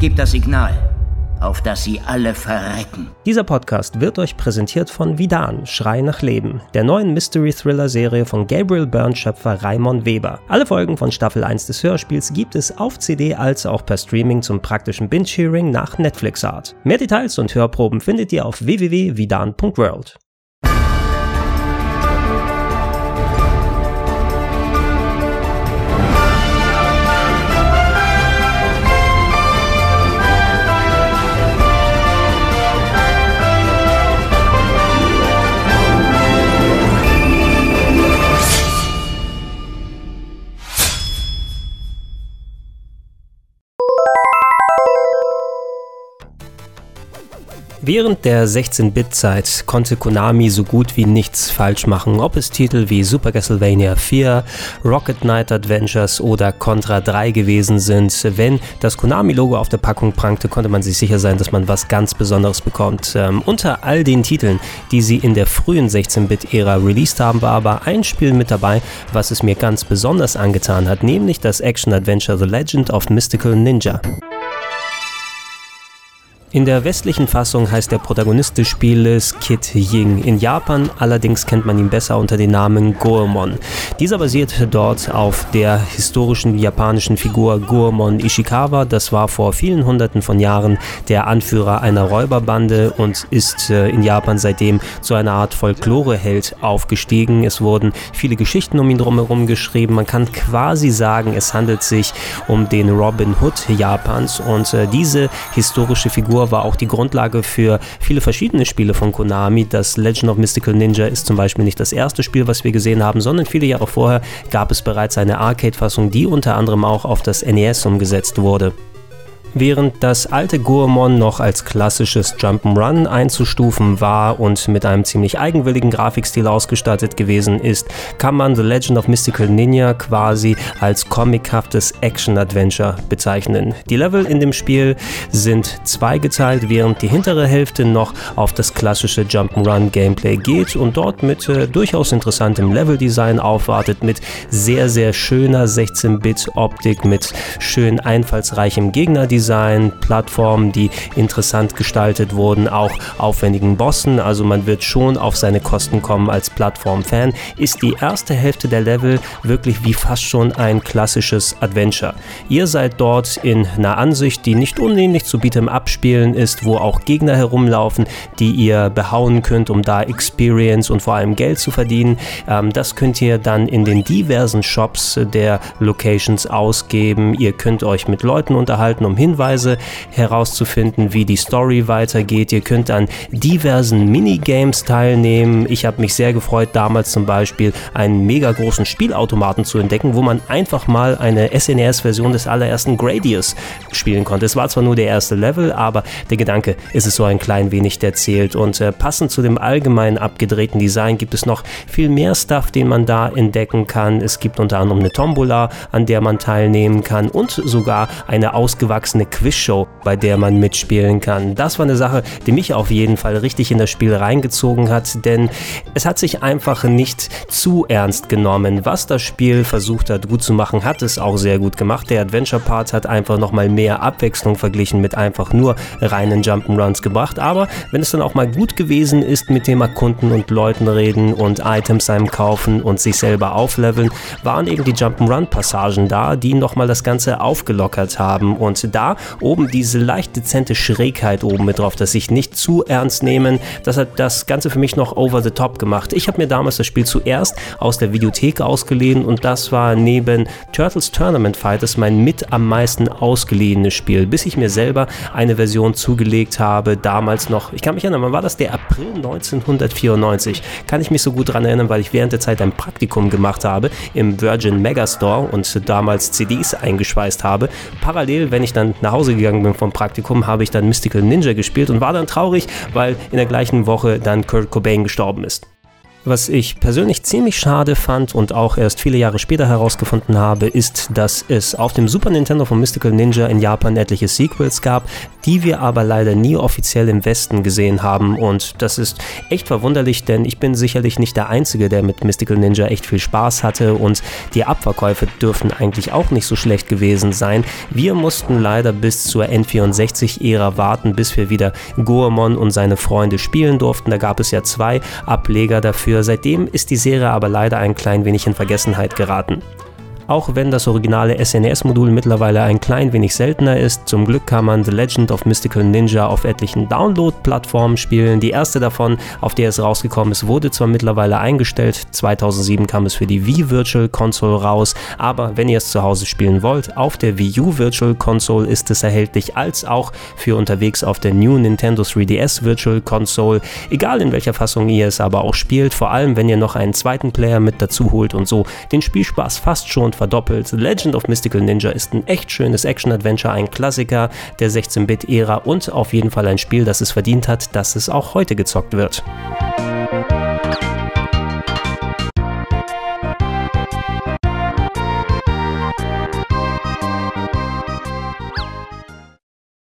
Gib das Signal, auf das sie alle verrecken. Dieser Podcast wird euch präsentiert von Vidan, Schrei nach Leben, der neuen Mystery-Thriller-Serie von Gabriel Byrne-Schöpfer Raimon Weber. Alle Folgen von Staffel 1 des Hörspiels gibt es auf CD als auch per Streaming zum praktischen Binge-Hearing nach Netflix-Art. Mehr Details und Hörproben findet ihr auf www.vidan.world. Während der 16-Bit-Zeit konnte Konami so gut wie nichts falsch machen, ob es Titel wie Super Castlevania 4, Rocket Knight Adventures oder Contra 3 gewesen sind. Wenn das Konami-Logo auf der Packung prangte, konnte man sich sicher sein, dass man was ganz Besonderes bekommt. Ähm, unter all den Titeln, die sie in der frühen 16-Bit-Ära released haben, war aber ein Spiel mit dabei, was es mir ganz besonders angetan hat, nämlich das Action-Adventure The Legend of Mystical Ninja. In der westlichen Fassung heißt der Protagonist des Spieles Kid Ying. In Japan allerdings kennt man ihn besser unter dem Namen Goemon. Dieser basiert dort auf der historischen japanischen Figur Goemon Ishikawa. Das war vor vielen hunderten von Jahren der Anführer einer Räuberbande und ist äh, in Japan seitdem zu einer Art Folkloreheld aufgestiegen. Es wurden viele Geschichten um ihn drumherum geschrieben. Man kann quasi sagen, es handelt sich um den Robin Hood Japans und äh, diese historische Figur Figur war auch die Grundlage für viele verschiedene Spiele von Konami. Das Legend of Mystical Ninja ist zum Beispiel nicht das erste Spiel, was wir gesehen haben, sondern viele Jahre vorher gab es bereits eine Arcade-Fassung, die unter anderem auch auf das NES umgesetzt wurde. Während das alte Goemon noch als klassisches Jump'n'Run einzustufen war und mit einem ziemlich eigenwilligen Grafikstil ausgestattet gewesen ist, kann man The Legend of Mystical Ninja quasi als comichaftes Action-Adventure bezeichnen. Die Level in dem Spiel sind zweigeteilt, während die hintere Hälfte noch auf das klassische Jump'n'Run-Gameplay geht und dort mit äh, durchaus interessantem Leveldesign aufwartet, mit sehr, sehr schöner 16-Bit-Optik, mit schön einfallsreichem Gegnerdesign Design, Plattformen, die interessant gestaltet wurden, auch aufwendigen Bossen. Also man wird schon auf seine Kosten kommen als Plattform-Fan. Ist die erste Hälfte der Level wirklich wie fast schon ein klassisches Adventure. Ihr seid dort in einer Ansicht, die nicht unähnlich zu Beat'em Abspielen ist, wo auch Gegner herumlaufen, die ihr behauen könnt, um da Experience und vor allem Geld zu verdienen. Ähm, das könnt ihr dann in den diversen Shops der Locations ausgeben. Ihr könnt euch mit Leuten unterhalten, um hin Hinweise herauszufinden, wie die Story weitergeht. Ihr könnt an diversen Minigames teilnehmen. Ich habe mich sehr gefreut, damals zum Beispiel einen mega großen Spielautomaten zu entdecken, wo man einfach mal eine SNES-Version des allerersten Gradius spielen konnte. Es war zwar nur der erste Level, aber der Gedanke ist es so ein klein wenig, der zählt. Und äh, passend zu dem allgemeinen abgedrehten Design gibt es noch viel mehr Stuff, den man da entdecken kann. Es gibt unter anderem eine Tombola, an der man teilnehmen kann und sogar eine ausgewachsene eine Quizshow, bei der man mitspielen kann. Das war eine Sache, die mich auf jeden Fall richtig in das Spiel reingezogen hat, denn es hat sich einfach nicht zu ernst genommen. Was das Spiel versucht hat gut zu machen, hat es auch sehr gut gemacht. Der Adventure Part hat einfach nochmal mehr Abwechslung verglichen mit einfach nur reinen Jump'n'Runs gebracht. Aber wenn es dann auch mal gut gewesen ist mit dem Erkunden und Leuten reden und Items einem kaufen und sich selber aufleveln, waren eben die Jump'n'Run Passagen da, die nochmal das Ganze aufgelockert haben. Und da oben diese leicht dezente Schrägheit oben mit drauf, dass ich nicht zu ernst nehmen. Das hat das Ganze für mich noch over the top gemacht. Ich habe mir damals das Spiel zuerst aus der Videothek ausgeliehen und das war neben Turtles Tournament Fighters mein mit am meisten ausgeliehenes Spiel, bis ich mir selber eine Version zugelegt habe, damals noch, ich kann mich erinnern, wann war das? Der April 1994. Kann ich mich so gut daran erinnern, weil ich während der Zeit ein Praktikum gemacht habe im Virgin Megastore und damals CDs eingeschweißt habe. Parallel, wenn ich dann nach Hause gegangen bin vom Praktikum, habe ich dann Mystical Ninja gespielt und war dann traurig, weil in der gleichen Woche dann Kurt Cobain gestorben ist. Was ich persönlich ziemlich schade fand und auch erst viele Jahre später herausgefunden habe, ist, dass es auf dem Super Nintendo von Mystical Ninja in Japan etliche Sequels gab. die wir aber leider nie offiziell im Westen gesehen haben. Und das ist echt verwunderlich, denn ich bin sicherlich nicht der Einzige, der mit Mystical Ninja echt viel Spaß hatte und die Abverkäufe dürfen eigentlich auch nicht so schlecht gewesen sein. Wir mussten leider bis zur N64-Ära warten, bis wir wieder Goemon und seine Freunde spielen durften. Da gab es ja zwei Ableger dafür. Seitdem ist die Serie aber leider ein klein wenig in Vergessenheit geraten auch wenn das originale SNES-Modul mittlerweile ein klein wenig seltener ist. Zum Glück kann man The Legend of Mystical Ninja auf etlichen Download-Plattformen spielen. Die erste davon, auf der es rausgekommen ist, wurde zwar mittlerweile eingestellt, 2007 kam es für die Wii Virtual Console raus, aber wenn ihr es zu Hause spielen wollt, auf der Wii U Virtual Console ist es erhältlich, als auch für unterwegs auf der New Nintendo 3DS Virtual Console. Egal in welcher Fassung ihr es aber auch spielt, vor allem wenn ihr noch einen zweiten Player mit dazu holt und so den Spielspaß fast schon verdoppelt. Legend of Mystical Ninja ist ein echt schönes Action-Adventure, ein Klassiker der 16-Bit-Ära und auf jeden Fall ein Spiel, das es verdient hat, dass es auch heute gezockt wird.